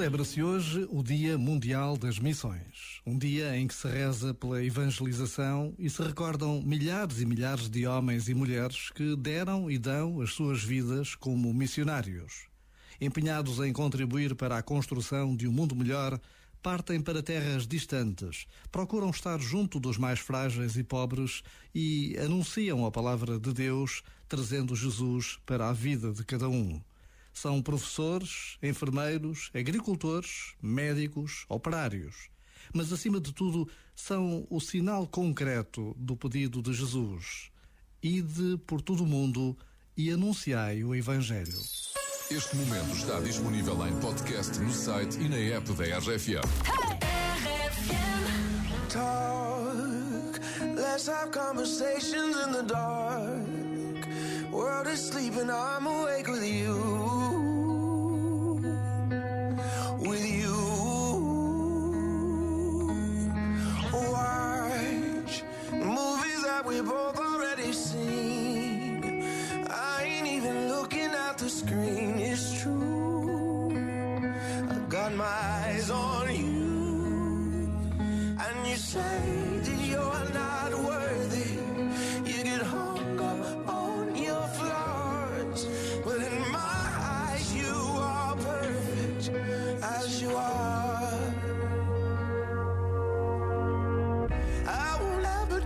Celebra-se hoje o Dia Mundial das Missões, um dia em que se reza pela evangelização e se recordam milhares e milhares de homens e mulheres que deram e dão as suas vidas como missionários. Empenhados em contribuir para a construção de um mundo melhor, partem para terras distantes, procuram estar junto dos mais frágeis e pobres e anunciam a palavra de Deus, trazendo Jesus para a vida de cada um. São professores, enfermeiros, agricultores, médicos, operários. Mas, acima de tudo, são o sinal concreto do pedido de Jesus. Ide por todo o mundo e anunciai o Evangelho. Este momento está disponível em podcast no site e na app da RFM. Talk, let's have conversations in the dark. World is sleeping, I'm awake with you.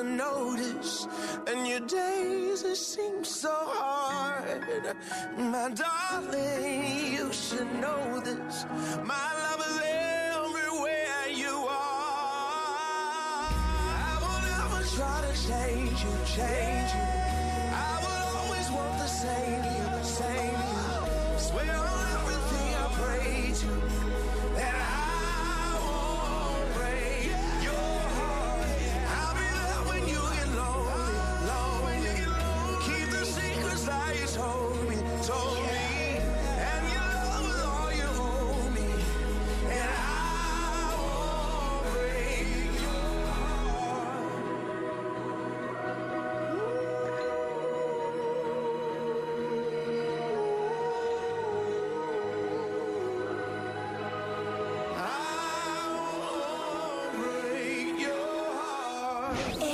to notice. And your days it seems so hard. My darling, you should know this. My love is everywhere you are. I will never try to change you, change you. I will always want the same you, same you. Swear on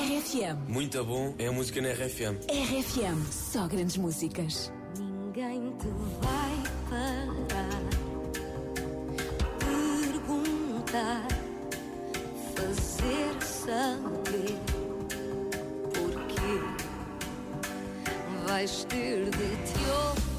RFM. Muito bom é a música na RFM. RFM. Só grandes músicas. Ninguém te vai parar, perguntar, fazer saber porquê. Vais ter de te